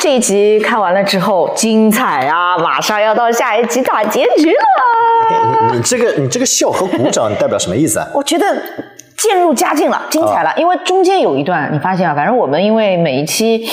这一集看完了之后，精彩啊！马上要到下一集大结局了。你这个你这个笑和鼓掌代表什么意思啊？我觉得渐入佳境了，精彩了。因为中间有一段，你发现啊，反正我们因为每一期。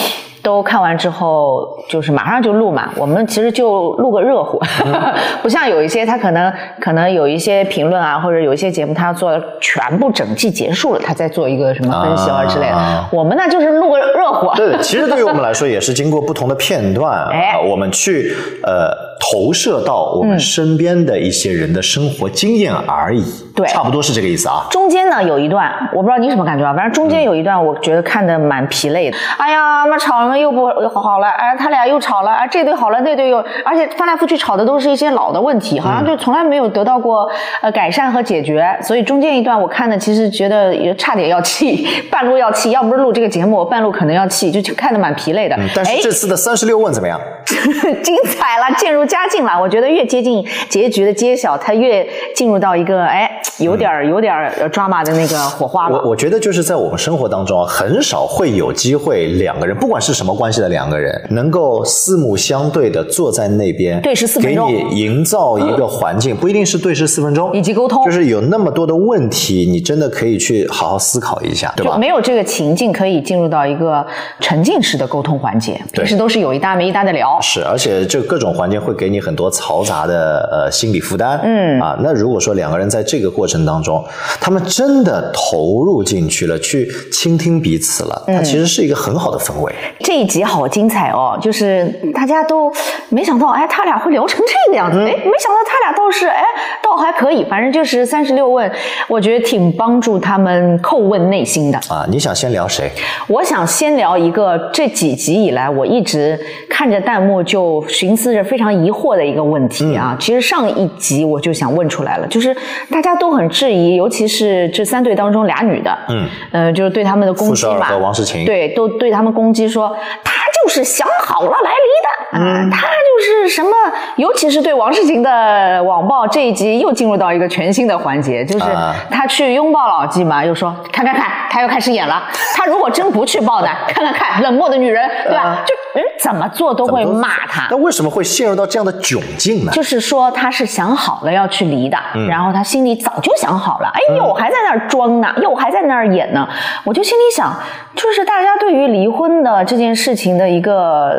都看完之后，就是马上就录嘛。我们其实就录个热乎，不像有一些他可能可能有一些评论啊，或者有一些节目他要做全部整季结束了，他再做一个什么分析啊之类的。我们呢就是录个热乎。对，其实对于我们来说也是经过不同的片段，哎，我们去呃投射到我们身边的一些人的生活经验而已。对，差不多是这个意思啊。中间呢有一段，我不知道你什么感觉啊，反正中间有一段我觉得看的蛮疲累的。哎呀，妈吵了又不好了，哎，他俩又吵了，哎，这对好了，那对又，而且翻来覆去吵的都是一些老的问题，好像就从来没有得到过呃改善和解决。所以中间一段我看的其实觉得也差点要气，半路要气，要不是录这个节目，我半路可能要气，就看的蛮疲累的。但是这次的三十六问怎么样？精彩了，渐入佳境了。我觉得越接近结局的揭晓，他越进入到一个哎。有点儿有点儿抓马的那个火花了。我我觉得就是在我们生活当中，很少会有机会两个人，不管是什么关系的两个人，能够四目相对的坐在那边，对视四分钟，给你营造一个环境，不一定是对视四分钟，以及沟通，就是有那么多的问题，你真的可以去好好思考一下，对吧？没有这个情境可以进入到一个沉浸式的沟通环节，平时都是有一搭没一搭的聊。是，而且这各种环节会给你很多嘈杂的呃心理负担。嗯啊，那如果说两个人在这个过程当中，他们真的投入进去了，去倾听彼此了，它其实是一个很好的氛围。这一集好精彩哦，就是大家都没想到，哎，他俩会聊成这个样子，哎，没想到他俩倒是，哎，倒还可以，反正就是三十六问，我觉得挺帮助他们叩问内心的。啊，你想先聊谁？我想先聊一个这几集以来我一直看着弹幕就寻思着非常疑惑的一个问题啊。其实上一集我就想问出来了，就是大家都很质疑。尤其是这三对当中俩女的，嗯，呃，就是对他们的攻击嘛，和王诗晴，对，都对他们攻击说，他就是想好了来离的，嗯，他就是什么，尤其是对王诗晴的网暴这一集又进入到一个全新的环节，就是他去拥抱老纪嘛，又说看看看，他又开始演了，他如果真不去抱呢，看看看，冷漠的女人，对吧？就人怎么做都会骂他，那为什么会陷入到这样的窘境呢？就是说他是想好了要去离的，然后他心里早就想好。了，哎呦，我还在那儿装呢，又还在那儿演呢，我就心里想，就是大家对于离婚的这件事情的一个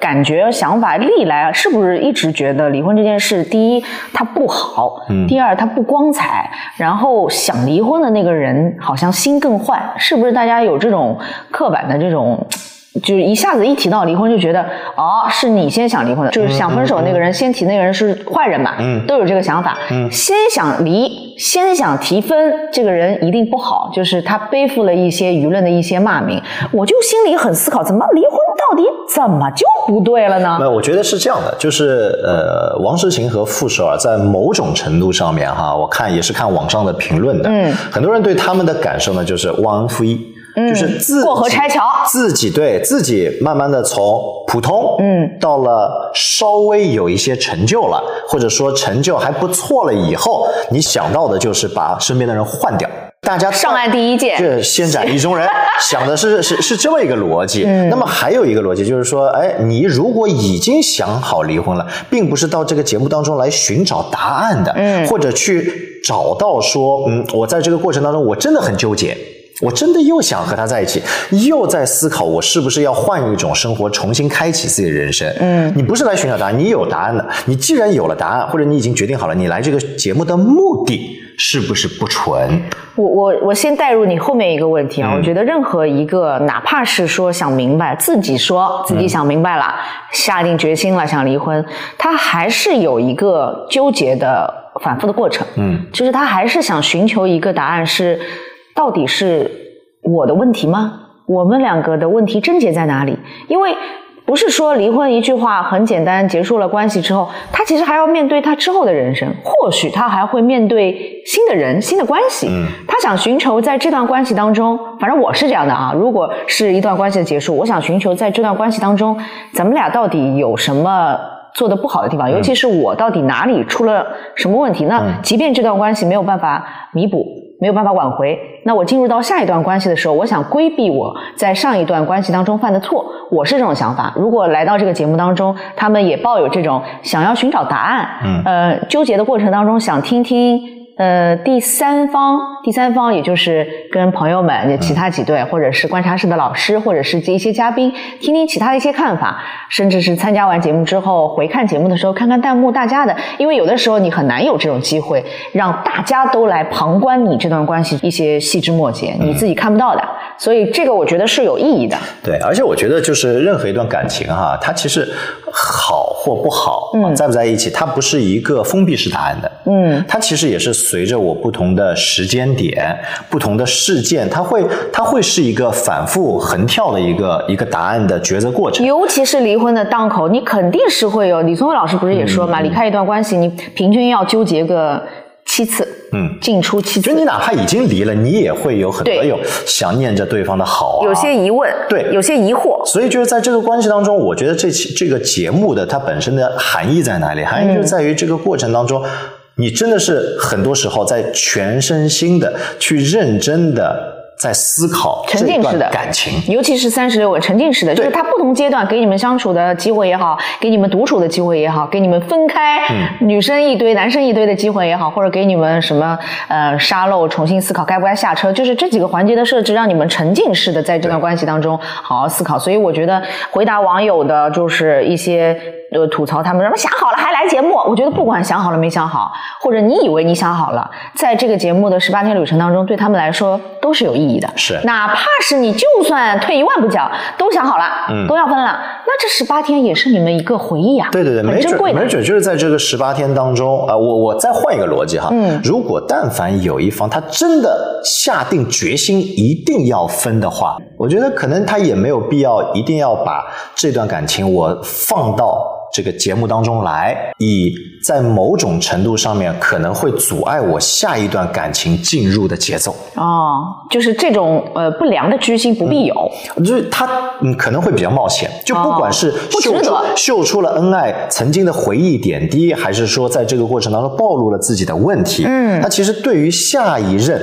感觉、想法，历来是不是一直觉得离婚这件事，第一它不好，第二它不光彩，然后想离婚的那个人好像心更坏，是不是大家有这种刻板的这种？就是一下子一提到离婚就觉得哦，是你先想离婚的，就是想分手那个人先提那个人是坏人嘛，嗯，都有这个想法，嗯，先想离，先想提分，这个人一定不好，就是他背负了一些舆论的一些骂名，我就心里很思考，怎么离婚到底怎么就不对了呢？没有，我觉得是这样的，就是呃，王诗晴和傅首尔在某种程度上面哈，我看也是看网上的评论的，嗯，很多人对他们的感受呢，就是忘恩负义。就是自过河拆桥，自己对自己慢慢的从普通，嗯，到了稍微有一些成就了，或者说成就还不错了以后，你想到的就是把身边的人换掉。大家上岸第一件，这先斩意中人，想的是是是这么一个逻辑。那么还有一个逻辑就是说，哎，你如果已经想好离婚了，并不是到这个节目当中来寻找答案的，嗯，或者去找到说，嗯，我在这个过程当中我真的很纠结。我真的又想和他在一起，又在思考我是不是要换一种生活，重新开启自己的人生。嗯，你不是来寻找答案，你有答案的。你既然有了答案，或者你已经决定好了，你来这个节目的目的是不是不纯？我我我先带入你后面一个问题啊，我觉得任何一个哪怕是说想明白，自己说自己想明白了，下定决心了想离婚，他还是有一个纠结的反复的过程。嗯，就是他还是想寻求一个答案是。到底是我的问题吗？我们两个的问题症结在哪里？因为不是说离婚一句话很简单，结束了关系之后，他其实还要面对他之后的人生，或许他还会面对新的人、新的关系。嗯，他想寻求在这段关系当中，反正我是这样的啊。如果是一段关系的结束，我想寻求在这段关系当中，咱们俩到底有什么做的不好的地方？尤其是我到底哪里出了什么问题？那即便这段关系没有办法弥补。没有办法挽回，那我进入到下一段关系的时候，我想规避我在上一段关系当中犯的错，我是这种想法。如果来到这个节目当中，他们也抱有这种想要寻找答案，嗯，呃，纠结的过程当中，想听听。呃，第三方，第三方也就是跟朋友们、其他几对，或者是观察室的老师，或者是一些嘉宾，听听其他的一些看法，甚至是参加完节目之后回看节目的时候，看看弹幕大家的，因为有的时候你很难有这种机会，让大家都来旁观你这段关系一些细枝末节，你自己看不到的，所以这个我觉得是有意义的。对，而且我觉得就是任何一段感情哈，它其实好或不好，嗯在不在一起，它不是一个封闭式答案的，嗯，它其实也是。随着我不同的时间点、不同的事件，它会它会是一个反复横跳的一个一个答案的抉择过程。尤其是离婚的档口，你肯定是会有。李宗伟老师不是也说嘛，离开一段关系，你平均要纠结个七次，嗯，进出七次。就你哪怕已经离了，你也会有很多有想念着对方的好，有些疑问，对，有些疑惑。所以就是在这个关系当中，我觉得这期这个节目的它本身的含义在哪里？含义就在于这个过程当中。你真的是很多时候在全身心的去认真的在思考沉浸式的感情，尤其是三十六个，沉浸式的，就是他不同阶段给你们相处的机会也好，给你们独处的机会也好，给你们分开女生一堆男生一堆的机会也好，或者给你们什么呃沙漏重新思考该不该下车，就是这几个环节的设置，让你们沉浸式的在这段关系当中好好思考。所以我觉得回答网友的就是一些。呃，吐槽他们什么想好了还来节目？我觉得不管想好了没想好，或者你以为你想好了，在这个节目的十八天旅程当中，对他们来说都是有意义的。是，哪怕是你就算退一万步讲，都想好了，嗯，都要分了，那这十八天也是你们一个回忆啊。对对对，没准没准就是在这个十八天当中啊，我我再换一个逻辑哈，嗯，如果但凡有一方他真的下定决心一定要分的话，我觉得可能他也没有必要一定要把这段感情我放到。这个节目当中来，以在某种程度上面可能会阻碍我下一段感情进入的节奏。哦，就是这种呃不良的居心不必有，就是他嗯可能会比较冒险，就不管是秀出秀出了恩爱曾经的回忆点滴，还是说在这个过程当中暴露了自己的问题，嗯，他其实对于下一任。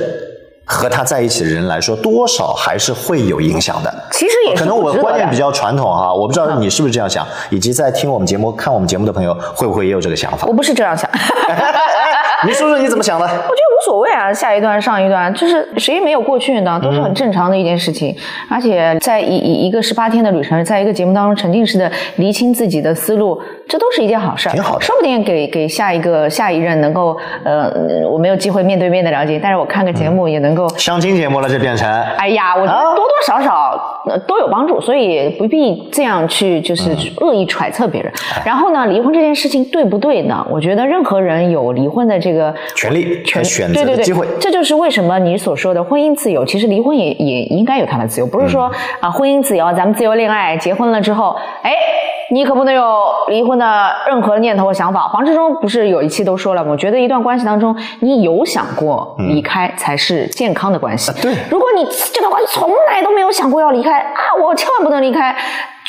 和他在一起的人来说，多少还是会有影响的。其实也可能我观念比较传统哈，我不知道你是不是这样想，以及在听我们节目、看我们节目的朋友，会不会也有这个想法？我不是这样想。你说说你怎么想的？所谓啊，下一段、上一段，就是谁没有过去呢？都是很正常的一件事情。而且在一一一个十八天的旅程，在一个节目当中沉浸式的厘清自己的思路，这都是一件好事。挺好的，说不定给给下一个下一任能够呃，我没有机会面对面的了解，但是我看个节目也能够相亲节目了，就变成哎呀，我觉得多多少少都有帮助，所以不必这样去就是恶意揣测别人。然后呢，离婚这件事情对不对呢？我觉得任何人有离婚的这个权利、权选择的机会，这就是为什么你所说的婚姻自由，其实离婚也也应该有他的自由，不是说啊婚姻自由，咱们自由恋爱，结婚了之后，哎，你可不能有离婚的任何念头和想法。黄志忠不是有一期都说了，我觉得一段关系当中，你有想过离开才是健康的关系。对，如果你这段关系从来都没有想过要离开啊，我千万不能离开。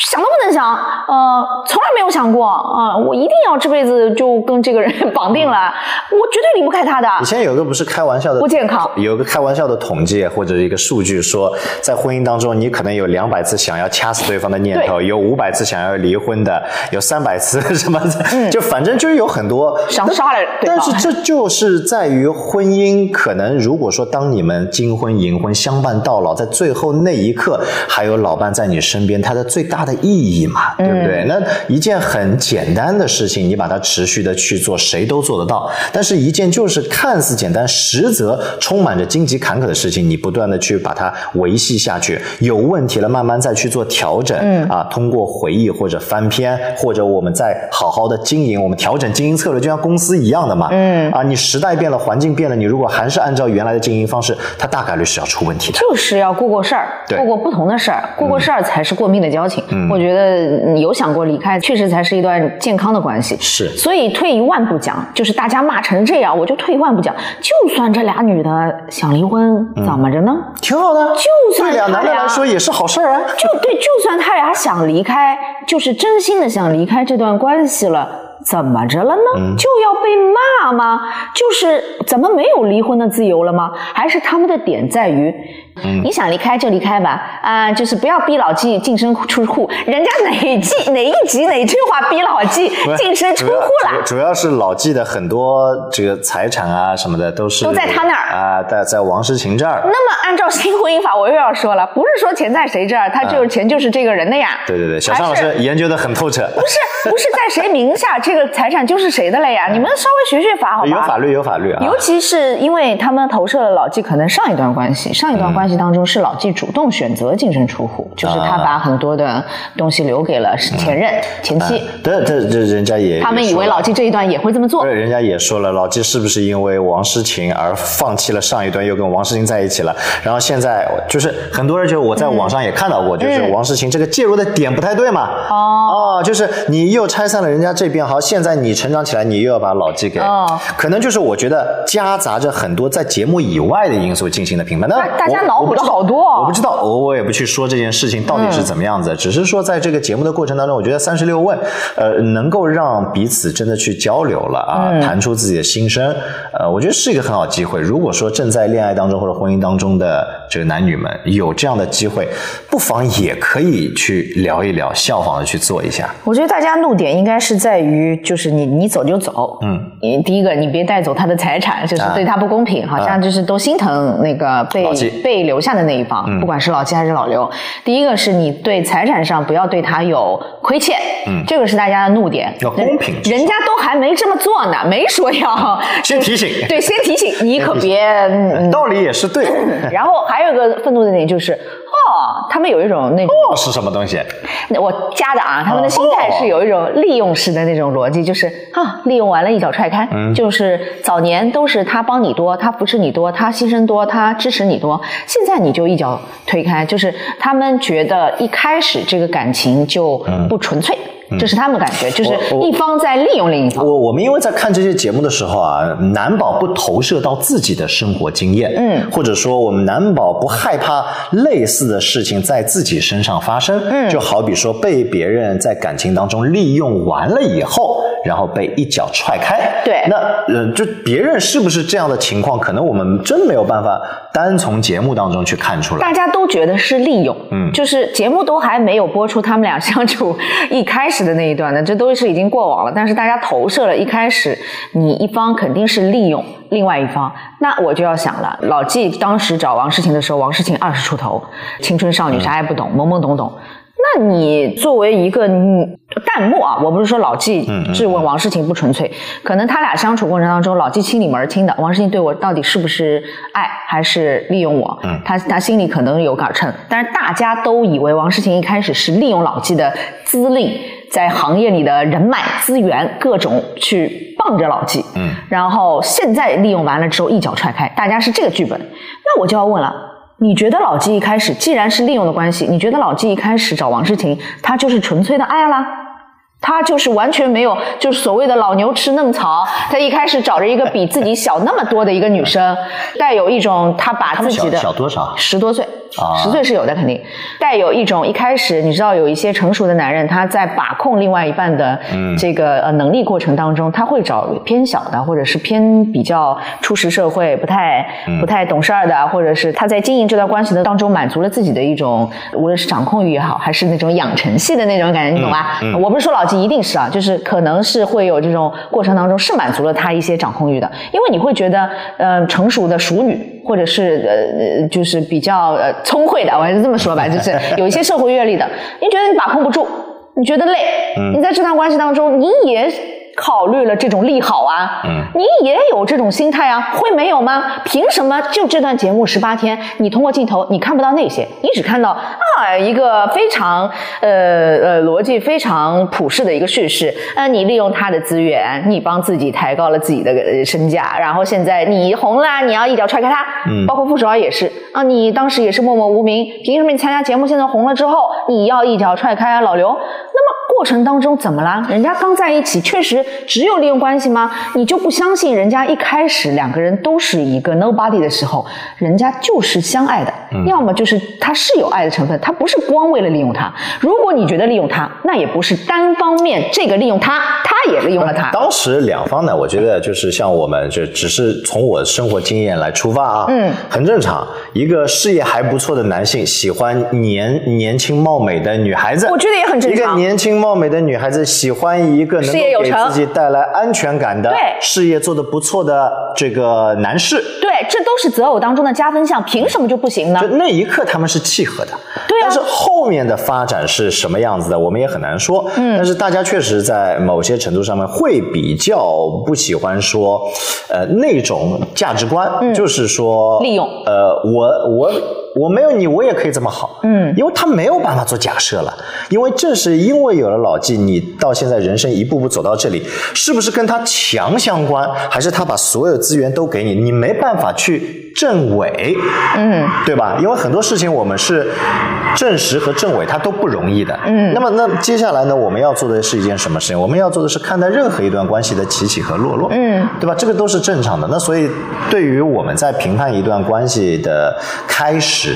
想都不能想，呃，从来没有想过，啊，我一定要这辈子就跟这个人 绑定了，我绝对离不开他的。以前有个不是开玩笑的，不健康。有个开玩笑的统计或者一个数据说，在婚姻当中，你可能有两百次想要掐死对方的念头，有五百次想要离婚的，有三百次 什么，就反正就是有很多想杀了。但是这就是在于婚姻，可能如果说当你们金婚银婚相伴到老，在最后那一刻还有老伴在你身边，他的最大。的意义嘛，对不对？那一件很简单的事情，你把它持续的去做，谁都做得到。但是，一件就是看似简单，实则充满着荆棘坎坷的事情，你不断的去把它维系下去，有问题了，慢慢再去做调整。嗯啊，通过回忆或者翻篇，或者我们再好好的经营，我们调整经营策略，就像公司一样的嘛。嗯啊，你时代变了，环境变了，你如果还是按照原来的经营方式，它大概率是要出问题的。就是要过过事儿，过过不同的事儿，过过事儿才是过命的交情。我觉得有想过离开，确实才是一段健康的关系。是，所以退一万步讲，就是大家骂成这样，我就退一万步讲，就算这俩女的想离婚，怎么着呢？挺好的，就算俩男的来说也是好事啊。就对，就算他俩想离开，就是真心的想离开这段关系了。怎么着了呢？就要被骂吗？就是怎么没有离婚的自由了吗？还是他们的点在于？你想离开就离开吧，啊，就是不要逼老纪净身出户。人家哪季哪一集哪句话逼老纪净身出户了？主要是老纪的很多这个财产啊什么的都是都在他那儿啊，在在王诗晴这儿。那么按照新婚姻法，我又要说了，不是说钱在谁这儿，他就是钱就是这个人的呀。对对对，小尚老师研究的很透彻。不是不是在谁名下，这个财产就是谁的了呀？你们稍微学学法好吧？有法律有法律啊。尤其是因为他们投射了老纪可能上一段关系，上一段关系当中是老纪。主动选择净身出户，就是他把很多的东西留给了前任、前妻。这，这这人家也他们以为老纪这一段也会这么做。对，人家也说了，老纪是不是因为王诗晴而放弃了上一段，又跟王诗晴在一起了？然后现在就是很多人就我在网上也看到过，就是王诗晴这个介入的点不太对嘛。哦哦，就是你又拆散了人家这边，好，现在你成长起来，你又要把老纪给，可能就是我觉得夹杂着很多在节目以外的因素进行的评判。那大家脑补了好多。我不知道，我我也不去说这件事情到底是怎么样子，只是说在这个节目的过程当中，我觉得三十六问，呃，能够让彼此真的去交流了啊，谈出自己的心声，呃，我觉得是一个很好机会。如果说正在恋爱当中或者婚姻当中的这个男女们有这样的机会，不妨也可以去聊一聊，效仿的去做一下。我觉得大家怒点应该是在于，就是你你走就走，嗯，你第一个你别带走他的财产，就是对他不公平，好像就是都心疼那个被被留下的那一方。不管是老七还是老刘，第一个是你对财产上不要对他有亏欠，嗯，这个是大家的怒点，要公平。人家都还没这么做呢，没说要 先提醒，对，先提醒你可别，道理也是对。然后还有一个愤怒的点就是。哦，他们有一种那种哦是什么东西？那我加的啊，他们的心态是有一种利用式的那种逻辑，就是啊，利用完了，一脚踹开。嗯，就是早年都是他帮你多，他扶持你多，他牺牲多，他支持你多，现在你就一脚推开，就是他们觉得一开始这个感情就不纯粹。这是他们感觉，就是一方在利用另一方。我我们因为在看这些节目的时候啊，难保不投射到自己的生活经验，嗯，或者说我们难保不害怕类似的事情在自己身上发生，嗯，就好比说被别人在感情当中利用完了以后，然后被一脚踹开，对，那呃，就别人是不是这样的情况，可能我们真没有办法单从节目当中去看出来。大家都觉得是利用，嗯，就是节目都还没有播出，他们俩相处一开始。的那一段呢，这都是已经过往了。但是大家投射了一开始，你一方肯定是利用另外一方，那我就要想了。老纪当时找王诗晴的时候，王诗晴二十出头，青春少女，啥也不懂，懵懵懂懂。那你作为一个弹幕啊，我不是说老纪质问王诗晴不纯粹，可能他俩相处过程当中，老纪心里门清的，王诗晴对我到底是不是爱还是利用我？他他心里可能有杆秤，但是大家都以为王诗晴一开始是利用老纪的资历。在行业里的人脉资源，各种去傍着老纪，嗯，然后现在利用完了之后一脚踹开，大家是这个剧本，那我就要问了，你觉得老纪一开始既然是利用的关系，你觉得老纪一开始找王诗婷，他就是纯粹的爱啦？他就是完全没有，就是所谓的老牛吃嫩草。他一开始找着一个比自己小那么多的一个女生，带有一种他把自己的小多少十多岁。十岁是有的，肯定带有一种一开始你知道有一些成熟的男人，他在把控另外一半的这个呃能力过程当中，他会找偏小的，或者是偏比较初识社会、不太不太懂事儿的，或者是他在经营这段关系的当中满足了自己的一种无论是掌控欲也好，还是那种养成系的那种感觉，你懂吧？我不是说老纪一定是啊，就是可能是会有这种过程当中是满足了他一些掌控欲的，因为你会觉得呃成熟的熟女。或者是呃，就是比较呃聪慧的，我还是这么说吧，就是 有一些社会阅历的，你觉得你把控不住，你觉得累，你在这段关系当中，你也。考虑了这种利好啊，嗯，你也有这种心态啊，会没有吗？凭什么就这段节目十八天，你通过镜头你看不到那些，你只看到啊一个非常呃呃逻辑非常普世的一个叙事，呃，你利用他的资源，你帮自己抬高了自己的身价，然后现在你红了，你要一脚踹开他，嗯，包括傅首尔也是啊，你当时也是默默无名，凭什么你参加节目现在红了之后，你要一脚踹开老刘？那么。过程当中怎么了？人家刚在一起，确实只有利用关系吗？你就不相信人家一开始两个人都是一个 nobody 的时候，人家就是相爱的？要么就是他是有爱的成分，他不是光为了利用他。如果你觉得利用他，那也不是单方面，这个利用他，他也利用了他。当时两方呢，我觉得就是像我们，就只是从我生活经验来出发啊，嗯，很正常。一个事业还不错的男性喜欢年年轻貌美的女孩子，我觉得也很正常。一个年轻貌美的女孩子喜欢一个能够给自己带来安全感的、事业做得不错的这个男士，对，这都是择偶当中的加分项，凭什么就不行呢？就那一刻他们是契合的，对啊。但是后面的发展是什么样子的，我们也很难说。嗯，但是大家确实在某些程度上面会比较不喜欢说，呃，那种价值观，就是说利用，呃，我我。我没有你，我也可以这么好，嗯，因为他没有办法做假设了，因为正是因为有了老纪，你到现在人生一步步走到这里，是不是跟他强相关，还是他把所有资源都给你，你没办法去证伪，嗯，对吧？因为很多事情我们是证实和证伪，它都不容易的，嗯。那么，那接下来呢，我们要做的是一件什么事情？我们要做的是看待任何一段关系的起起和落落，嗯，对吧？这个都是正常的。那所以，对于我们在评判一段关系的开始。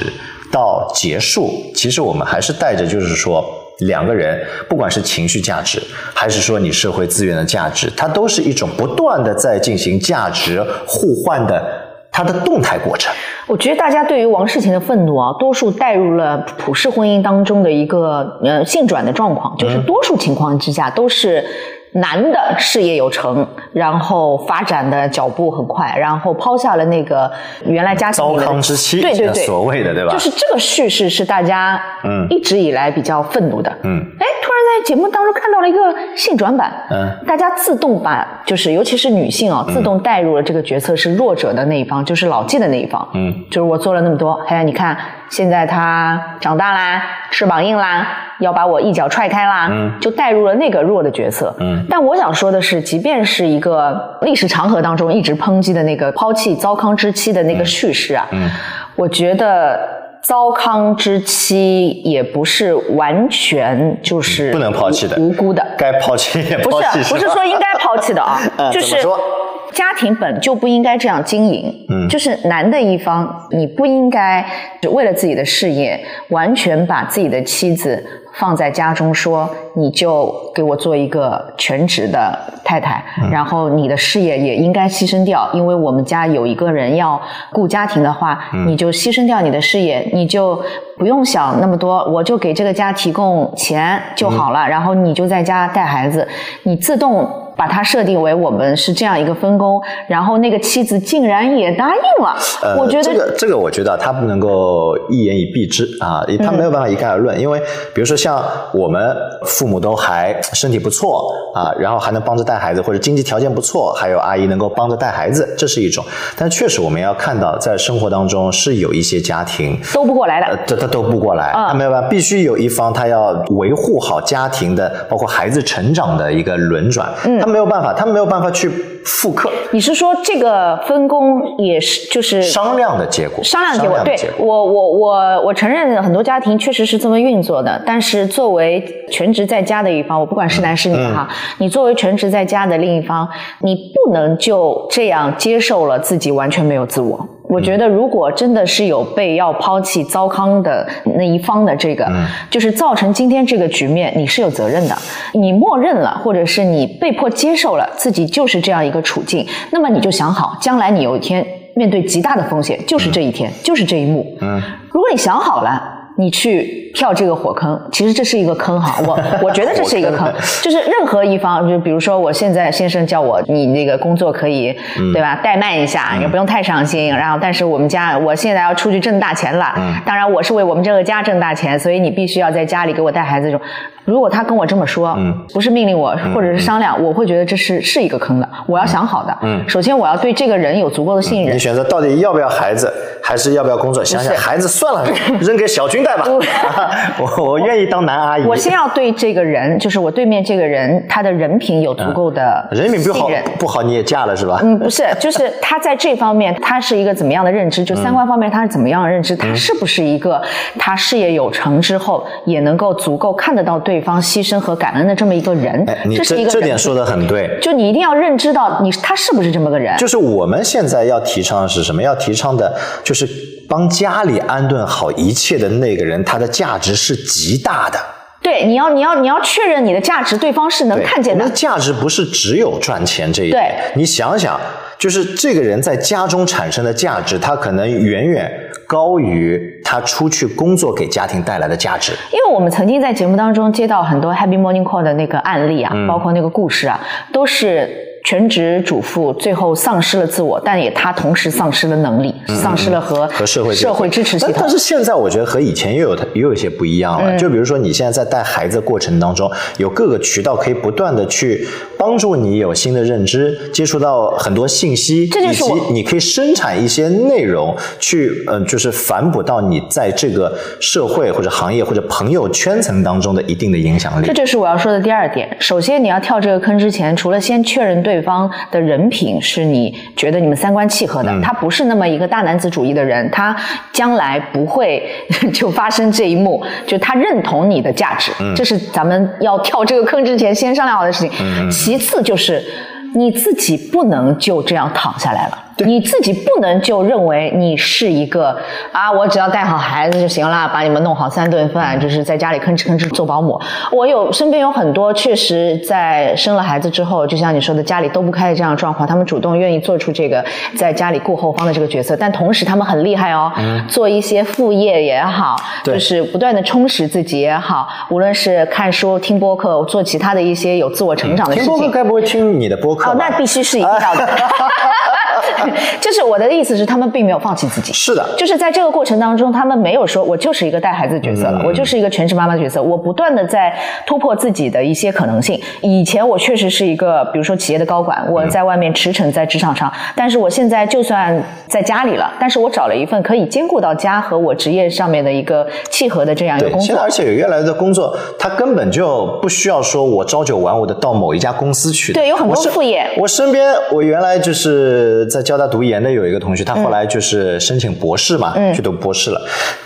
到结束，其实我们还是带着，就是说，两个人不管是情绪价值，还是说你社会资源的价值，它都是一种不断的在进行价值互换的它的动态过程。我觉得大家对于王世勤的愤怒啊，多数带入了普世婚姻当中的一个呃性转的状况，就是多数情况之下都是。男的事业有成，然后发展的脚步很快，然后抛下了那个原来家庭糟糠之妻，对对对，所谓的对吧？就是这个叙事是大家嗯。一直以来比较愤怒的，嗯，哎，突然在节目当中看到了一个性转版，嗯，大家自动把就是尤其是女性啊，自动带入了这个角色是弱者的那一方，就是老纪的那一方，嗯，就是我做了那么多，哎，你看现在他长大啦，翅膀硬啦。要把我一脚踹开啦，就带入了那个弱的角色。嗯，但我想说的是，即便是一个历史长河当中一直抨击的那个抛弃糟糠之妻的那个叙事啊，嗯，我觉得糟糠之妻也不是完全就是不能抛弃的。无辜的，该抛弃也不是不是说应该抛弃的啊，就是家庭本就不应该这样经营。嗯，就是男的一方，你不应该为了自己的事业完全把自己的妻子。放在家中说，你就给我做一个全职的太太，然后你的事业也应该牺牲掉，因为我们家有一个人要顾家庭的话，你就牺牲掉你的事业，你就不用想那么多，我就给这个家提供钱就好了，然后你就在家带孩子，你自动。把它设定为我们是这样一个分工，然后那个妻子竟然也答应了。呃，我觉得这个这个，我觉得他不能够一言以蔽之啊，他没有办法一概而论。因为比如说像我们父母都还身体不错啊，然后还能帮着带孩子，或者经济条件不错，还有阿姨能够帮着带孩子，这是一种。但确实我们要看到，在生活当中是有一些家庭都不过来的，这他都不过来，他没有办法，必须有一方他要维护好家庭的，包括孩子成长的一个轮转。嗯。没有办法，他没有办法去复刻。你是说这个分工也是就是商量的结果？商量结果，对我我我我承认很多家庭确实是这么运作的。但是作为全职在家的一方，我不管是男是女哈，你作为全职在家的另一方，你不能就这样接受了自己完全没有自我。我觉得，如果真的是有被要抛弃糟糠的那一方的这个，就是造成今天这个局面，你是有责任的。你默认了，或者是你被迫接受了自己就是这样一个处境，那么你就想好，将来你有一天面对极大的风险，就是这一天，就是这一幕。嗯，如果你想好了。你去跳这个火坑，其实这是一个坑哈，我我觉得这是一个坑，就是任何一方，就比如说我现在先生叫我，你那个工作可以，对吧？怠慢一下，也不用太上心。然后，但是我们家我现在要出去挣大钱了，当然我是为我们这个家挣大钱，所以你必须要在家里给我带孩子这种。如果他跟我这么说，不是命令我，或者是商量，我会觉得这是是一个坑的。我要想好的。嗯，首先我要对这个人有足够的信任。你选择到底要不要孩子，还是要不要工作？想想孩子算了，扔给小军带吧。我我愿意当男阿姨。我先要对这个人，就是我对面这个人，他的人品有足够的人品不好不好你也嫁了是吧？嗯，不是，就是他在这方面他是一个怎么样的认知？就三观方面他是怎么样的认知？他是不是一个他事业有成之后也能够足够看得到对？对方牺牲和感恩的这么一个人，这是一个这点说的很对。就你一定要认知到，你他是不是这么个人？就是我们现在要提倡的是什么？要提倡的就是帮家里安顿好一切的那个人，他的价值是极大的。对，你要你要你要确认你的价值，对方是能看见的。价值不是只有赚钱这一点。对，你想想，就是这个人在家中产生的价值，他可能远远高于他出去工作给家庭带来的价值。因为我们曾经在节目当中接到很多 Happy Morning Call 的那个案例啊，包括那个故事啊，都是。全职主妇最后丧失了自我，但也她同时丧失了能力，丧失了和和社会社会支持系统。但是现在我觉得和以前又有又有一些不一样了。就比如说你现在在带孩子的过程当中，有各个渠道可以不断的去帮助你有新的认知，接触到很多信息，以及你可以生产一些内容去嗯，就是反哺到你在这个社会或者行业或者朋友圈层当中的一定的影响力。这就是我要说的第二点。首先你要跳这个坑之前，除了先确认对。对方的人品是你觉得你们三观契合的，他不是那么一个大男子主义的人，他将来不会就发生这一幕，就他认同你的价值，这是咱们要跳这个坑之前先商量好的事情。其次就是你自己不能就这样躺下来了。你自己不能就认为你是一个啊，我只要带好孩子就行了，把你们弄好三顿饭，就是在家里吭哧吭哧做保姆。我有身边有很多确实在生了孩子之后，就像你说的，家里都不开的这样状况，他们主动愿意做出这个在家里顾后方的这个角色，但同时他们很厉害哦，做一些副业也好，就是不断的充实自己也好，无论是看书、听播客、做其他的一些有自我成长的事情。听播客该不会听你的播客？哦，那必须是一定要的。就是我的意思是，他们并没有放弃自己。是的，就是在这个过程当中，他们没有说我就是一个带孩子的角色了，我就是一个全职妈妈的角色。我不断的在突破自己的一些可能性。以前我确实是一个，比如说企业的高管，我在外面驰骋在职场上。但是我现在就算在家里了，但是我找了一份可以兼顾到家和我职业上面的一个契合的这样一个工作。现在而且有越来越多工作，他根本就不需要说我朝九晚五的到某一家公司去。对，有很多副业。我身边，我原来就是在交大读研的有一个同学，他后来就是申请博士嘛，去读博士了，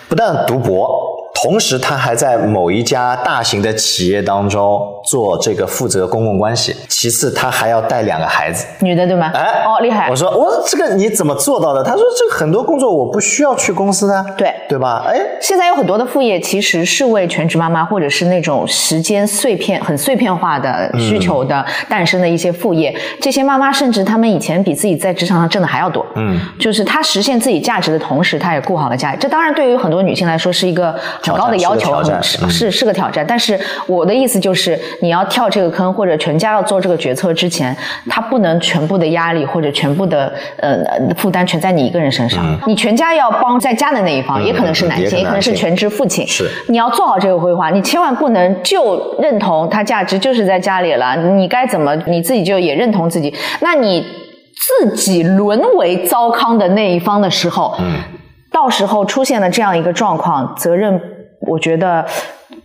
不但读博。同时，他还在某一家大型的企业当中做这个负责公共关系。其次，他还要带两个孩子，女的对吗？哎，哦，厉害！我说，我说这个你怎么做到的？他说，这很多工作我不需要去公司的，对对吧？哎，现在有很多的副业其实是为全职妈妈或者是那种时间碎片、很碎片化的需求的诞生的一些副业。这些妈妈甚至她们以前比自己在职场上挣的还要多。嗯，就是她实现自己价值的同时，她也顾好了家。这当然对于很多女性来说是一个很。高的要求是是是个挑战，但是我的意思就是，你要跳这个坑或者全家要做这个决策之前，他不能全部的压力或者全部的呃负担全在你一个人身上。你全家要帮在家的那一方，也可能是男性，也可能是全职父亲。是你要做好这个规划，你千万不能就认同他价值就是在家里了。你该怎么你自己就也认同自己？那你自己沦为糟糠的那一方的时候，嗯，到时候出现了这样一个状况，责任。我觉得。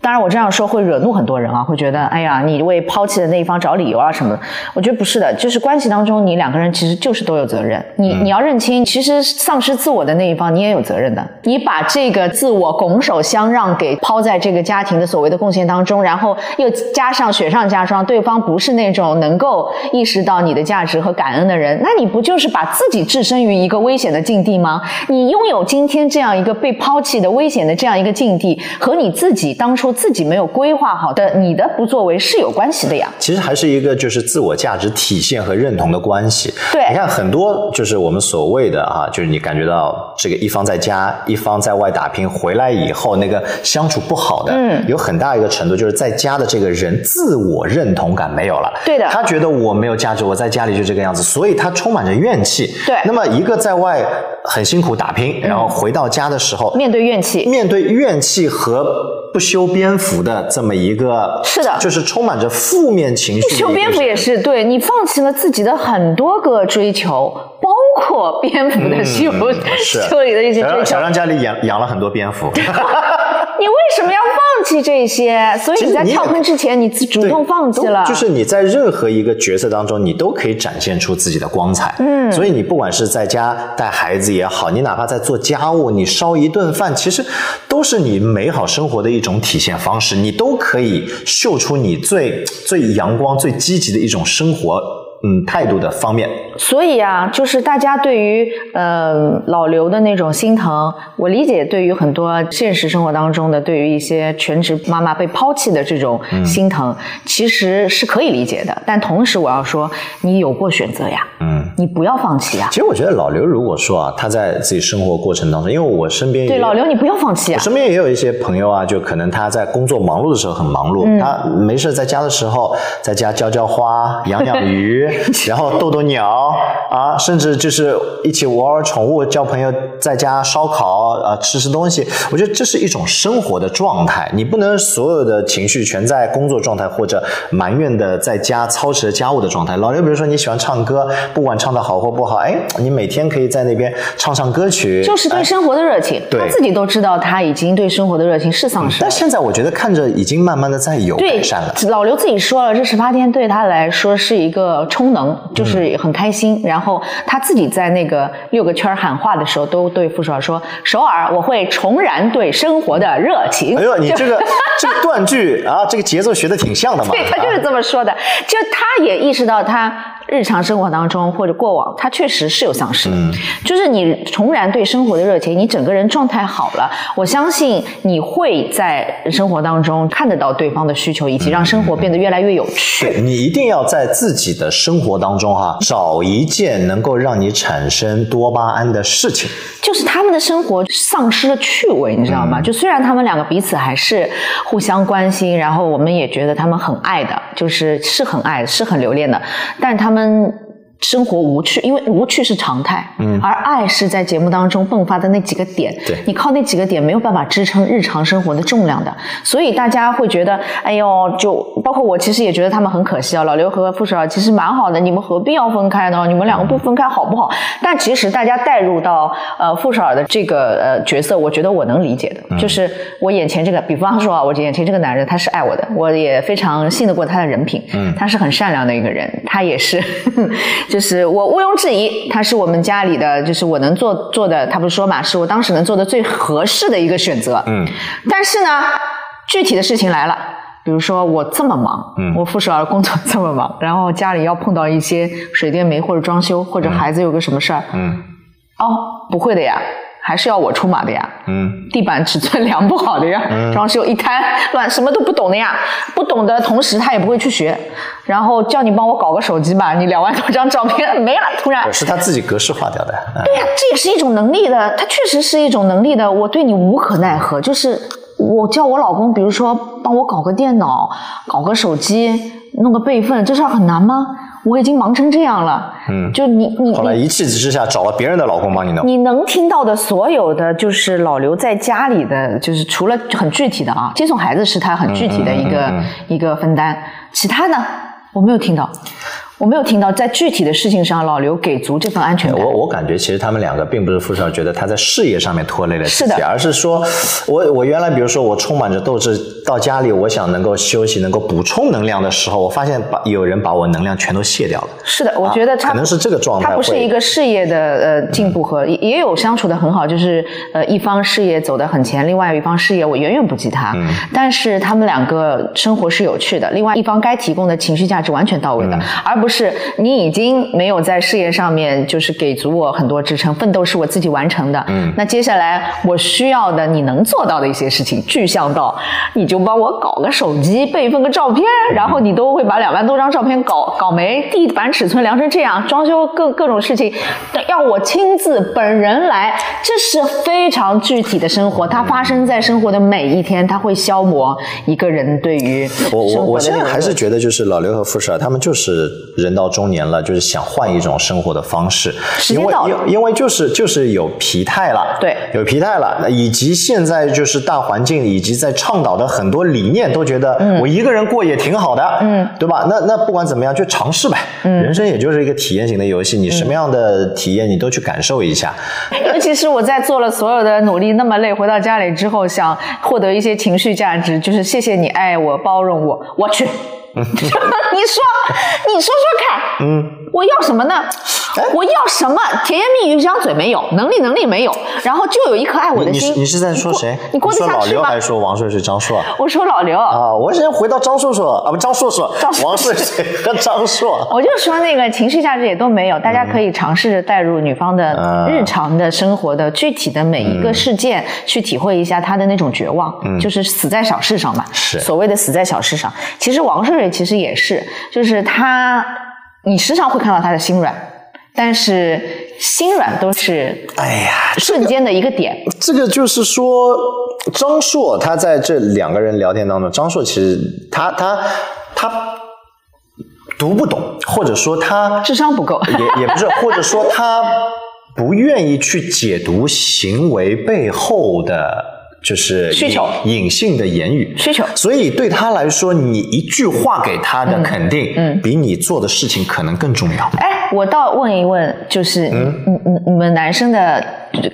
当然，我这样说会惹怒很多人啊，会觉得哎呀，你为抛弃的那一方找理由啊什么的。我觉得不是的，就是关系当中，你两个人其实就是都有责任。你你要认清，其实丧失自我的那一方，你也有责任的。你把这个自我拱手相让给抛在这个家庭的所谓的贡献当中，然后又加上雪上加霜，对方不是那种能够意识到你的价值和感恩的人，那你不就是把自己置身于一个危险的境地吗？你拥有今天这样一个被抛弃的危险的这样一个境地，和你自己当初。自己没有规划好的，你的不作为是有关系的呀。其实还是一个就是自我价值体现和认同的关系。对，你看很多就是我们所谓的啊，就是你感觉到这个一方在家，一方在外打拼，回来以后那个相处不好的，嗯，有很大一个程度就是在家的这个人自我认同感没有了。对的，他觉得我没有价值，我在家里就这个样子，所以他充满着怨气。对，那么一个在外很辛苦打拼，然后回到家的时候，面对怨气，面对怨气和。不修边幅的这么一个，是的，就是充满着负面情绪。不修边幅也是对你放弃了自己的很多个追求，包括蝙蝠的修修理的一些追求。小张家里养养了很多蝙蝠。你为什么要放弃这些？所以你在跳坑之前，你自主动放弃了。就是你在任何一个角色当中，你都可以展现出自己的光彩。嗯，所以你不管是在家带孩子也好，你哪怕在做家务，你烧一顿饭，其实都是你美好生活的一种体现方式。你都可以秀出你最最阳光、最积极的一种生活。嗯态度的方面。所以啊，就是大家对于呃老刘的那种心疼，我理解。对于很多现实生活当中的，对于一些全职妈妈被抛弃的这种心疼，其实是可以理解的。但同时，我要说，你有过选择呀，嗯，你不要放弃呀。其实我觉得老刘如果说啊，他在自己生活过程当中，因为我身边对老刘，你不要放弃啊。我身边也有一些朋友啊，就可能他在工作忙碌的时候很忙碌，他没事在家的时候，在家浇浇花、养养鱼，然后逗逗鸟啊，甚至就是一起玩玩宠物、交朋友，在家烧烤啊，吃吃东西。我觉得这是一种生活的状态，你不能所有的情绪全在工作状态或者埋怨的在家操持家务的状态。老刘，比如说你喜欢唱歌，不管唱的好或不好，哎，你每天可以在那边唱唱歌曲，就是对生活的热情。他自己都知道，他已经对生活的热情是丧失。但现在我觉得看着已经慢慢的在有改善了。老刘自己说了，这十八天对他来说是一个充能，就是很开心。然后他自己在那个六个圈喊话的时候，都对傅首尔说：“首尔，我会重燃对生活的热情。”哎呦，你这个 这个断句啊，这个节奏学的挺像的嘛。对他就是这么说的，就他也意识到他。日常生活当中或者过往，他确实是有丧失的。就是你重燃对生活的热情，你整个人状态好了，我相信你会在生活当中看得到对方的需求，以及让生活变得越来越有趣。你一定要在自己的生活当中哈，找一件能够让你产生多巴胺的事情。就是他们的生活丧失了趣味，你知道吗？就虽然他们两个彼此还是互相关心，然后我们也觉得他们很爱的，就是是很爱，是很留恋的，但他们。们。生活无趣，因为无趣是常态，嗯，而爱是在节目当中迸发的那几个点，对，你靠那几个点没有办法支撑日常生活的重量的，所以大家会觉得，哎呦，就包括我其实也觉得他们很可惜啊，老刘和傅首尔其实蛮好的，你们何必要分开呢？你们两个不分开好不好？但其实大家带入到呃傅首尔的这个呃角色，我觉得我能理解的，就是我眼前这个，比方说啊，我眼前这个男人他是爱我的，我也非常信得过他的人品，嗯，他是很善良的一个人，他也是。就是我毋庸置疑，他是我们家里的，就是我能做做的，他不是说嘛，是我当时能做的最合适的一个选择。嗯，但是呢，具体的事情来了，比如说我这么忙，嗯，我副手儿工作 这么忙，然后家里要碰到一些水电煤或者装修，或者孩子有个什么事儿，嗯，哦，不会的呀。还是要我出马的呀，嗯，地板尺寸量不好的呀，装修一摊乱，什么都不懂的呀，不懂的同时他也不会去学，然后叫你帮我搞个手机吧，你两万多张照片没了，突然。是他自己格式化掉的，对呀，这也是一种能力的，他确实是一种能力的，我对你无可奈何，就是我叫我老公，比如说帮我搞个电脑，搞个手机，弄个备份，这事儿很难吗？我已经忙成这样了，嗯，就你你后来一气之下找了别人的老公帮你弄。你能听到的所有的就是老刘在家里的，就是除了很具体的啊，接送孩子是他很具体的一个一个分担，其他呢我没有听到。我没有听到在具体的事情上，老刘给足这份安全感。我我感觉其实他们两个并不是傅少觉得他在事业上面拖累了自己，而是说，我我原来比如说我充满着斗志到家里，我想能够休息，能够补充能量的时候，我发现把有人把我能量全都卸掉了。是的，我觉得他可能是这个状态。他不是一个事业的呃进步和也有相处的很好，就是呃一方事业走得很前，另外一方事业我远远不及他。嗯。但是他们两个生活是有趣的，另外一方该提供的情绪价值完全到位的，而不是你。已经没有在事业上面就是给足我很多支撑，奋斗是我自己完成的。嗯，那接下来我需要的你能做到的一些事情，具象到你就帮我搞个手机备份个照片，然后你都会把两万多张照片搞搞没，地板尺寸量成这样，装修各各种事情要我亲自本人来，这是非常具体的生活，它发生在生活的每一天，它会消磨一个人对于我我我现在还是觉得就是老刘和富士他们就是人到中年了。就是想换一种生活的方式，因为因因为就是就是有疲态了，对，有疲态了，以及现在就是大环境以及在倡导的很多理念都觉得我一个人过也挺好的，嗯，对吧？那那不管怎么样，就尝试呗，嗯，人生也就是一个体验型的游戏，你什么样的体验你都去感受一下。尤其是我在做了所有的努力那么累，回到家里之后想获得一些情绪价值，就是谢谢你爱我包容我，我去。你说，你说说看，嗯，我要什么呢？我要什么甜言蜜语一张嘴没有，能力能力没有，然后就有一颗爱我的心。你是在说谁？你过得下去吗？老刘还是说王睡睡、张硕？我说老刘啊，我先回到张硕硕啊，不张硕硕、王睡睡 和张硕。我就说那个情绪价值也都没有，大家可以尝试着带入女方的日常的生活的具体的每一个事件，去体会一下她的那种绝望，就是死在小事上嘛。是所谓的死在小事上。其实王睡睡其实也是，就是他，你时常会看到他的心软。但是心软都是哎呀瞬间的一个点。这个就是说，张硕他在这两个人聊天当中，张硕其实他他他读不懂，或者说他智商不够，也也不是，或者说他不愿意去解读行为背后的。就是需求。隐性的言语。需求，所以对他来说，你一句话给他的肯定，嗯，比你做的事情可能更重要。哎，我倒问一问，就是嗯。嗯你们男生的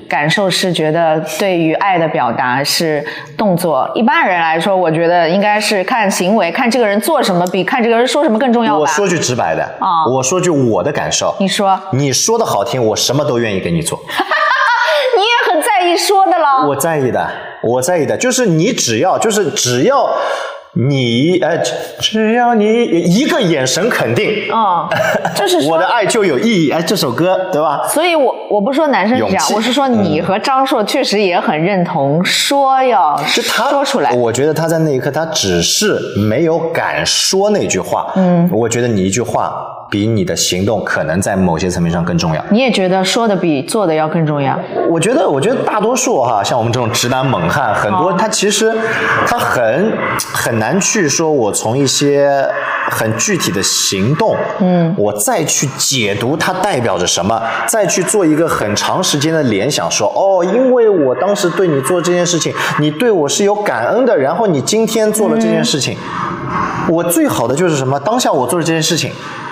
感受是觉得对于爱的表达是动作？一般人来说，我觉得应该是看行为，看这个人做什么比看这个人说什么更重要我说句直白的啊，我说句我的感受，你说，你说的好听，我什么都愿意给你做。说的了，我在意的。我在意的就是你，只要就是只要你哎，只要你一个眼神肯定，嗯，就是我的爱就有意义哎，这首歌对吧？所以我我不说男生讲，我是说你和张硕确实也很认同说要说出来。我觉得他在那一刻他只是没有敢说那句话，嗯，我觉得你一句话。比你的行动可能在某些层面上更重要。你也觉得说的比做的要更重要？我觉得，我觉得大多数哈，像我们这种直男猛汉，很多他其实他很很难去说，我从一些很具体的行动，嗯，我再去解读它代表着什么，再去做一个很长时间的联想，说哦，因为我当时对你做这件事情，你对我是有感恩的，然后你今天做了这件事情，我最好的就是什么？当下我做的这件事情。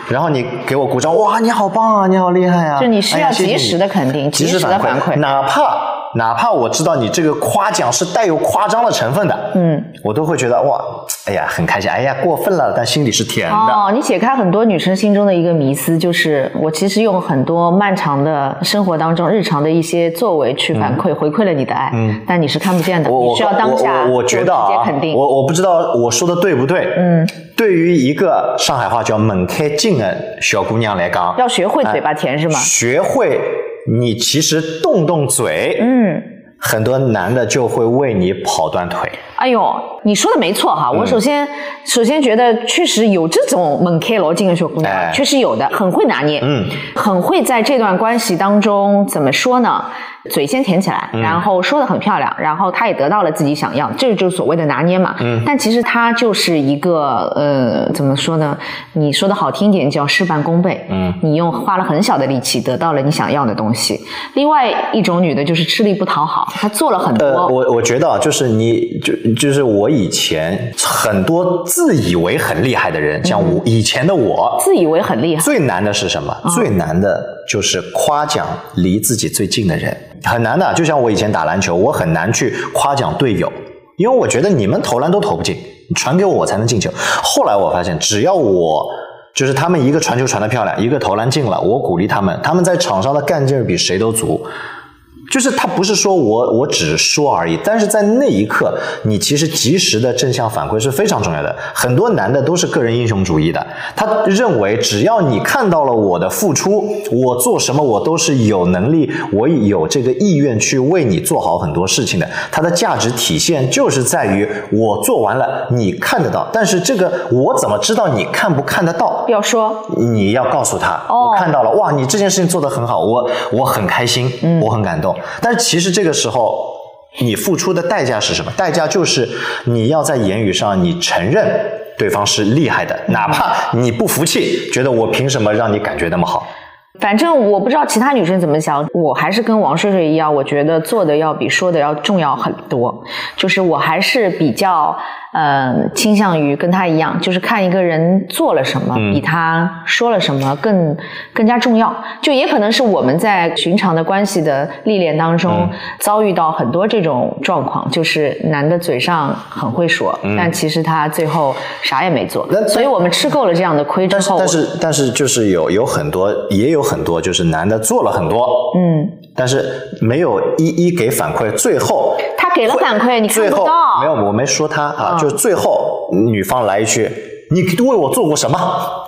然后你给我鼓掌，哇，你好棒啊，你好厉害啊！就你需要及时的肯定，及时的反馈，哪怕。哪怕我知道你这个夸奖是带有夸张的成分的，嗯，我都会觉得哇，哎呀，很开心，哎呀，过分了，但心里是甜的。哦，你解开很多女生心中的一个迷思，就是我其实用很多漫长的生活当中日常的一些作为去反馈回馈了你的爱，嗯，但你是看不见的，你需要当下我觉得啊，我我不知道我说的对不对，嗯，对于一个上海话叫猛开劲的小姑娘来讲，要学会嘴巴甜是吗？学会。你其实动动嘴，嗯，很多男的就会为你跑断腿。哎呦，你说的没错哈！我首先首先觉得确实有这种猛开罗进的小姑娘，确实有的，很会拿捏，嗯，很会在这段关系当中怎么说呢？嘴先甜起来，然后说的很漂亮，然后他也得到了自己想要，这就是所谓的拿捏嘛。嗯。但其实他就是一个呃，怎么说呢？你说的好听点叫事半功倍。嗯。你用花了很小的力气得到了你想要的东西。另外一种女的就是吃力不讨好，她做了很多。呃，我我觉得啊，就是你就就是我以前很多自以为很厉害的人，像我以前的我，自以为很厉害。最难的是什么？最难的就是夸奖离自己最近的人。很难的，就像我以前打篮球，我很难去夸奖队友，因为我觉得你们投篮都投不进，传给我我才能进球。后来我发现，只要我就是他们一个传球传的漂亮，一个投篮进了，我鼓励他们，他们在场上的干劲儿比谁都足。就是他不是说我我只说而已，但是在那一刻，你其实及时的正向反馈是非常重要的。很多男的都是个人英雄主义的，他认为只要你看到了我的付出，我做什么我都是有能力，我有这个意愿去为你做好很多事情的。他的价值体现就是在于我做完了，你看得到。但是这个我怎么知道你看不看得到？要说你要告诉他，我看到了，哇，你这件事情做得很好，我我很开心，我很感动。但是其实这个时候，你付出的代价是什么？代价就是你要在言语上你承认对方是厉害的，哪怕你不服气，觉得我凭什么让你感觉那么好？反正我不知道其他女生怎么想，我还是跟王睡睡一样，我觉得做的要比说的要重要很多。就是我还是比较呃，倾向于跟他一样，就是看一个人做了什么，比他说了什么更更加重要。就也可能是我们在寻常的关系的历练当中遭遇到很多这种状况，就是男的嘴上很会说，但其实他最后啥也没做。所以我们吃够了这样的亏之后，但是但是就是有有很多也有很多就是男的做了很多，嗯，但是没有一一给反馈，最后。给了反馈，你看不到。没有，我没说他啊，就是最后女方来一句：“你为我做过什么？”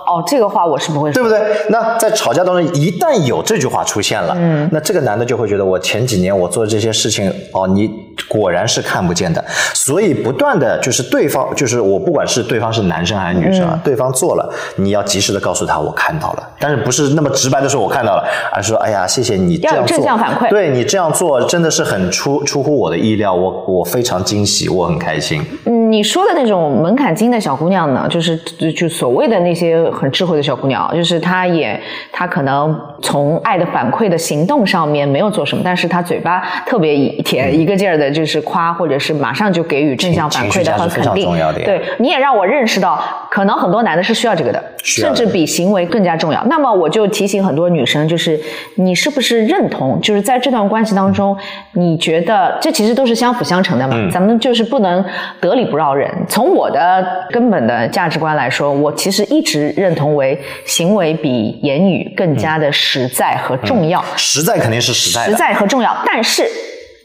哦，这个话我是不会说，对不对？那在吵架当中，一旦有这句话出现了，嗯，那这个男的就会觉得我前几年我做的这些事情，哦，你果然是看不见的，所以不断的就是对方，就是我不管是对方是男生还是女生啊，对方做了，你要及时的告诉他我看到了，但是不是那么直白的说我看到了，而是说哎呀，谢谢你这样做，正向反馈，对你这样做真的是很出出乎我的意料，我我非常惊喜，我很开心。嗯，你说的那种门槛低的小姑娘呢，就是就所谓的那些。很智慧的小姑娘，就是她也，她可能从爱的反馈的行动上面没有做什么，但是她嘴巴特别甜，一个劲儿的就是夸，或者是马上就给予正向反馈的和肯定。对，你也让我认识到，可能很多男的是需要这个的，甚至比行为更加重要。那么我就提醒很多女生，就是你是不是认同，就是在这段关系当中，你觉得这其实都是相辅相成的嘛？咱们就是不能得理不饶人。从我的根本的价值观来说，我其实一直认。同为行为比言语更加的实在和重要。实在肯定是实在，实在和重要。但是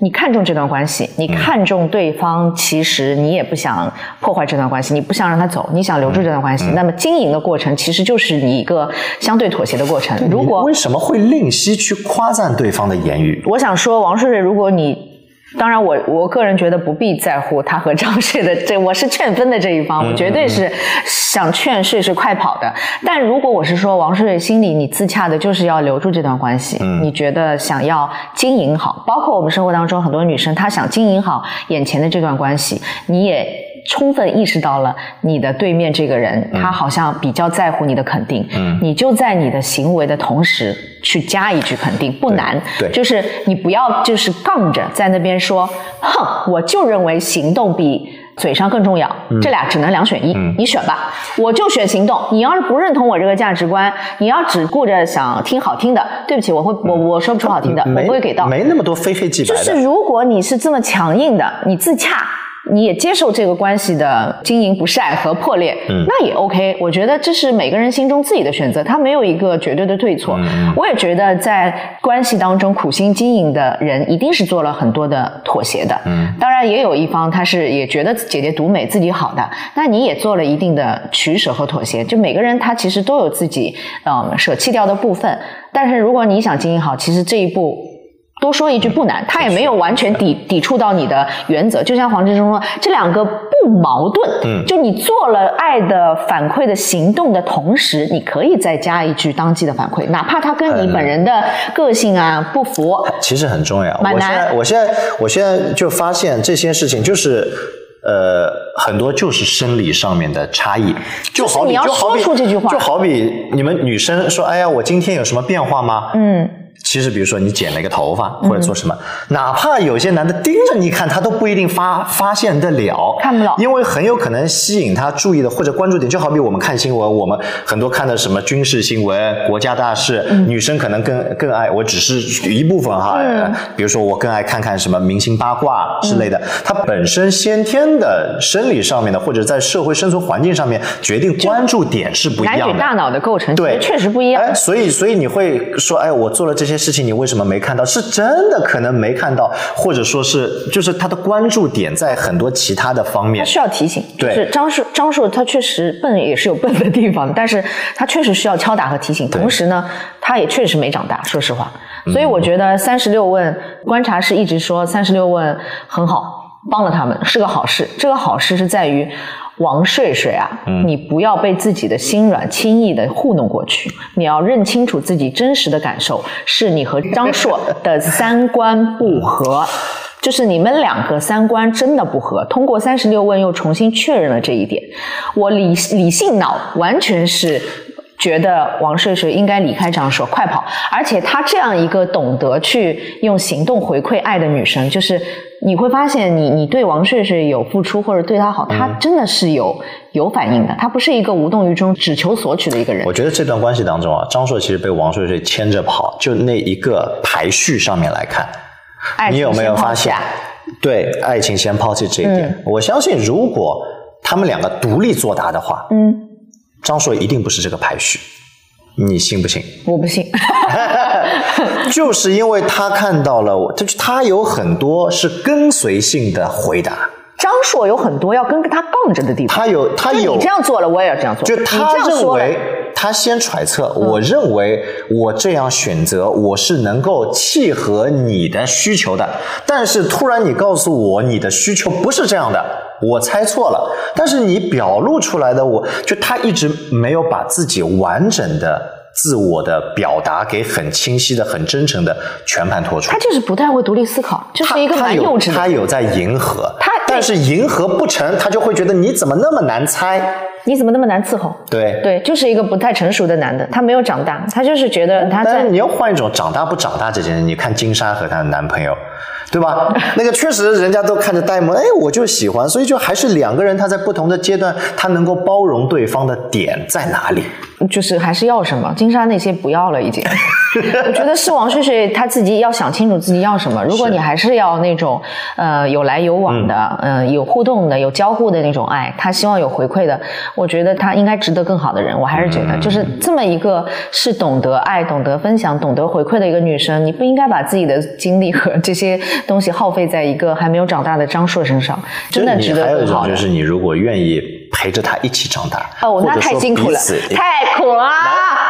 你看重这段关系，你看重对方，其实你也不想破坏这段关系，你不想让他走，你想留住这段关系。那么经营的过程其实就是你一个相对妥协的过程。如果为什么会吝惜去夸赞对方的言语？我想说，王睡睡，如果你。当然，我我个人觉得不必在乎他和张睡的 这，我是劝分的这一方，我绝对是想劝睡是快跑的。但如果我是说王睡睡心里你自洽的就是要留住这段关系，你觉得想要经营好，包括我们生活当中很多女生，她想经营好眼前的这段关系，你也。充分意识到了你的对面这个人，他好像比较在乎你的肯定，嗯，你就在你的行为的同时去加一句肯定，不难，对，就是你不要就是杠着在那边说，哼，我就认为行动比嘴上更重要，这俩只能两选一，你选吧，我就选行动。你要是不认同我这个价值观，你要只顾着想听好听的，对不起，我会我我说不出好听的，我不会给到，没那么多非黑即白的。就是如果你是这么强硬的，你自洽。你也接受这个关系的经营不善和破裂，嗯，那也 OK。我觉得这是每个人心中自己的选择，他没有一个绝对的对错。我也觉得在关系当中苦心经营的人一定是做了很多的妥协的，嗯，当然也有一方他是也觉得姐姐独美自己好的，那你也做了一定的取舍和妥协。就每个人他其实都有自己嗯舍弃掉的部分，但是如果你想经营好，其实这一步。多说一句不难，他也没有完全抵抵触到你的原则。就像黄志忠说，这两个不矛盾。嗯，就你做了爱的反馈的行动的同时，你可以再加一句当季的反馈，哪怕他跟你本人的个性啊不符。其实很重要。我现在，我现在，我现在就发现这些事情就是，呃，很多就是生理上面的差异。就好比，你要说出这句话，就好比你们女生说：“哎呀，我今天有什么变化吗？”嗯。其实，比如说你剪了一个头发，或者做什么，哪怕有些男的盯着你看，他都不一定发发现得了，看不了，因为很有可能吸引他注意的或者关注点，就好比我们看新闻，我们很多看的什么军事新闻、国家大事，女生可能更更爱，我只是一部分哈，比如说我更爱看看什么明星八卦之类的，它本身先天的生理上面的，或者在社会生存环境上面决定关注点是不一样的，男女大脑的构成对确实不一样，所以所以你会说，哎，我做了这些。这些事情你为什么没看到？是真的可能没看到，或者说是就是他的关注点在很多其他的方面。需要提醒，对，是张硕，张硕他确实笨也是有笨的地方，但是他确实需要敲打和提醒。同时呢，他也确实没长大，说实话。所以我觉得三十六问观察是一直说三十六问很好，帮了他们是个好事。这个好事是在于。王睡睡啊，你不要被自己的心软轻易的糊弄过去，你要认清楚自己真实的感受，是你和张硕的三观不合，就是你们两个三观真的不合。通过三十六问又重新确认了这一点，我理理性脑完全是。觉得王睡睡应该离开张硕，快跑。而且她这样一个懂得去用行动回馈爱的女生，就是你会发现你，你对王睡睡有付出或者对她好，她真的是有有反应的。她不是一个无动于衷、只求索取的一个人。我觉得这段关系当中啊，张硕其实被王睡睡牵着跑，就那一个排序上面来看，你有没有发现？对，爱情先抛弃这一点。我相信，如果他们两个独立作答的话，嗯。张硕一定不是这个排序，你信不信？我不信，就是因为他看到了我，他他有很多是跟随性的回答。张硕有很多要跟他杠着的地方。他有，他有。你这样做了，我也要这样做。就他认为，他先揣测，我认为我这样选择，我是能够契合你的需求的。但是突然你告诉我，你的需求不是这样的。我猜错了，但是你表露出来的，我就他一直没有把自己完整的自我的表达给很清晰的、很真诚的全盘托出。他就是不太会独立思考，就是一个蛮幼稚的。他有在迎合，他但是迎合不成，他就会觉得你怎么那么难猜？你怎么那么难伺候？对对，就是一个不太成熟的男的，他没有长大，他就是觉得他在。你要换一种长大不长大这件事，你看金莎和她的男朋友。对吧？那个确实，人家都看着呆萌，哎，我就喜欢，所以就还是两个人，他在不同的阶段，他能够包容对方的点在哪里？就是还是要什么？金莎那些不要了，已经。我觉得是王睡睡他自己要想清楚自己要什么。如果你还是要那种呃有来有往的，嗯，有互动的、有交互的那种爱，他希望有回馈的，我觉得他应该值得更好的人。我还是觉得，就是这么一个是懂得爱、懂得分享、懂得回馈的一个女生，你不应该把自己的精力和这些东西耗费在一个还没有长大的张硕身上。真的值得还有一种就是，你如果愿意陪着他一起长大，哦，那太辛苦了，太苦了。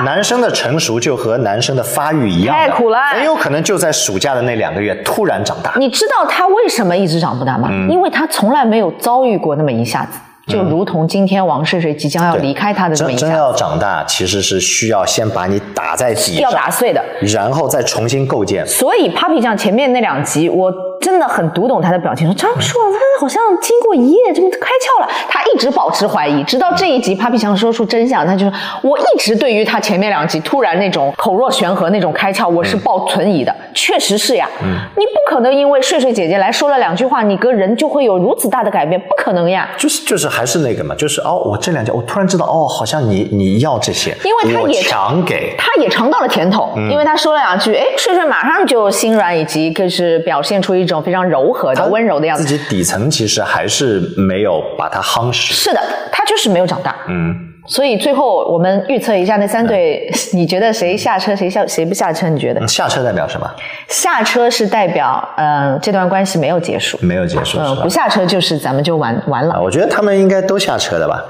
男生的成熟就和男生的发育一样，太苦了，很有可能就在暑假的那两个月突然长大。你知道他为什么一直长不大吗？因为他从来没有遭遇过那么一下子。就如同今天王睡睡即将要离开他的这么一下，真要长大，其实是需要先把你打在底，要打碎的，然后再重新构建。所以 Papi 酱前面那两集，我真的很读懂他的表情，说张硕他好像经过一夜，怎么开窍了？他一直保持怀疑，直到这一集 Papi 酱说出真相，他就说我一直对于他前面两集突然那种口若悬河那种开窍，我是抱存疑的。确实是呀，你不可能因为睡睡姐姐来说了两句话，你个人就会有如此大的改变，不可能呀。就是就是还是那个嘛，就是哦，我这两家我突然知道哦，好像你你要这些，因为他也强给，他也尝到了甜头，因为他说了两句，哎，睡睡马上就心软，以及就是表现出一种非常柔和的温柔的样子。自己底层其实还是没有把他夯实。是的，他就是没有长大。嗯。所以最后我们预测一下那三对，你觉得谁下车谁下谁不下车？你觉得？下车代表什么？下车是代表，嗯，这段关系没有结束，没有结束。嗯，不下车就是咱们就完完了。我觉得他们应该都下车的吧？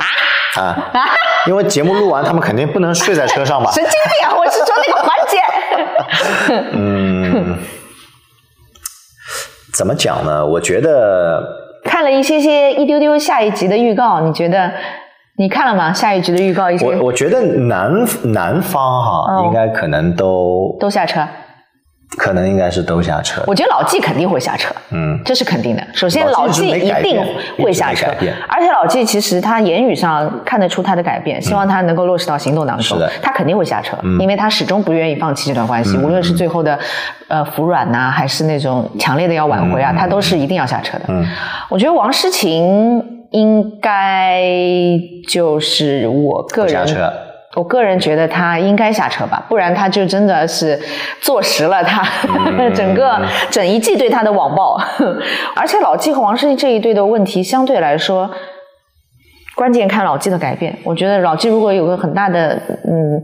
啊啊！因为节目录完，他们肯定不能睡在车上吧？神经病啊！我是说那个环节。嗯，怎么讲呢？我觉得看了一些些一丢丢下一集的预告，你觉得？你看了吗？下一局的预告一些。我我觉得男男方哈，应该可能都都下车，可能应该是都下车。我觉得老纪肯定会下车，嗯，这是肯定的。首先，老纪一定会下车，而且老纪其实他言语上看得出他的改变，希望他能够落实到行动当中。是的他肯定会下车，因为他始终不愿意放弃这段关系，无论是最后的呃服软呐，还是那种强烈的要挽回啊，他都是一定要下车的。嗯，我觉得王诗晴。应该就是我个人，我个人觉得他应该下车吧，不然他就真的是坐实了他整个整一季对他的网暴。而且老季和王诗晴这一对的问题相对来说，关键看老季的改变。我觉得老季如果有个很大的嗯。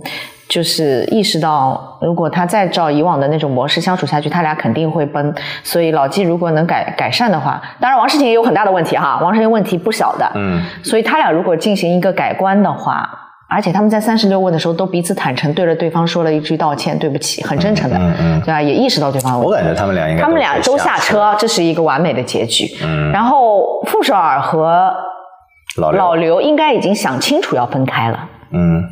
就是意识到，如果他再照以往的那种模式相处下去，他俩肯定会崩。所以老纪如果能改改善的话，当然王诗晴也有很大的问题哈，王诗晴问题不小的。嗯。所以他俩如果进行一个改观的话，而且他们在三十六问的时候都彼此坦诚，对着对方说了一句道歉，对不起，很真诚的，对吧？也意识到对方。我感觉他们俩应该他们俩都下车，这是一个完美的结局。嗯。然后傅首尔和老刘应该已经想清楚要分开了。嗯。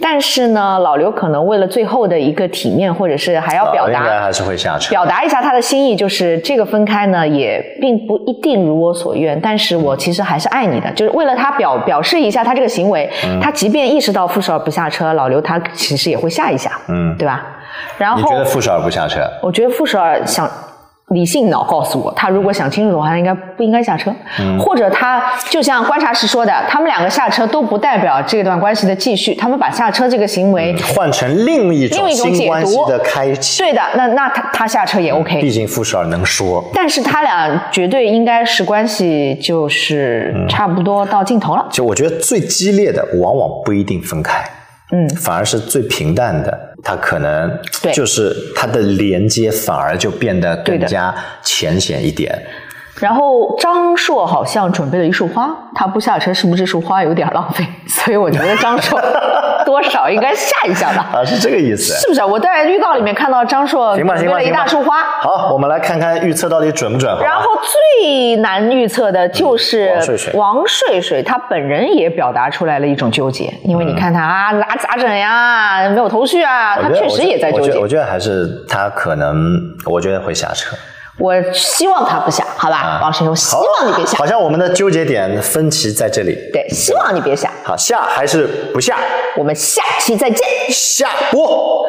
但是呢，老刘可能为了最后的一个体面，或者是还要表达，应该还是会下车。表达一下他的心意，就是这个分开呢，也并不一定如我所愿，但是我其实还是爱你的，就是为了他表表示一下他这个行为，他即便意识到傅首尔不下车，老刘他其实也会下一下，嗯，对吧？然后你觉得傅首尔不下车？我觉得傅首尔想。理性脑告诉我，他如果想清楚的话，他应该不应该下车，或者他就像观察室说的，他们两个下车都不代表这段关系的继续，他们把下车这个行为换成另一种新关系的开启。对的，那那他他下车也 OK，毕竟傅首尔能说。但是他俩绝对应该是关系就是差不多到尽头了。就我觉得最激烈的往往不一定分开。嗯，反而是最平淡的，它可能就是它的连接反而就变得更加浅显一点。然后张硕好像准备了一束花，他不下车是不是这束花有点浪费？所以我觉得张硕多少应该下一下吧。啊，是这个意思，是不是？我在预告里面看到张硕准备了一大束花。好，我们来看看预测到底准不准。然后最难预测的就是王睡睡，他本人也表达出来了一种纠结，因为你看他啊，咋咋整呀，没有头绪啊，他确实也在纠结。我觉得还是他可能，我觉得会下车。我希望他不下，好吧，王神，兄希望你别下。好像我们的纠结点分歧在这里。对，希望你别下。好，下还是不下？我们下期再见。下播。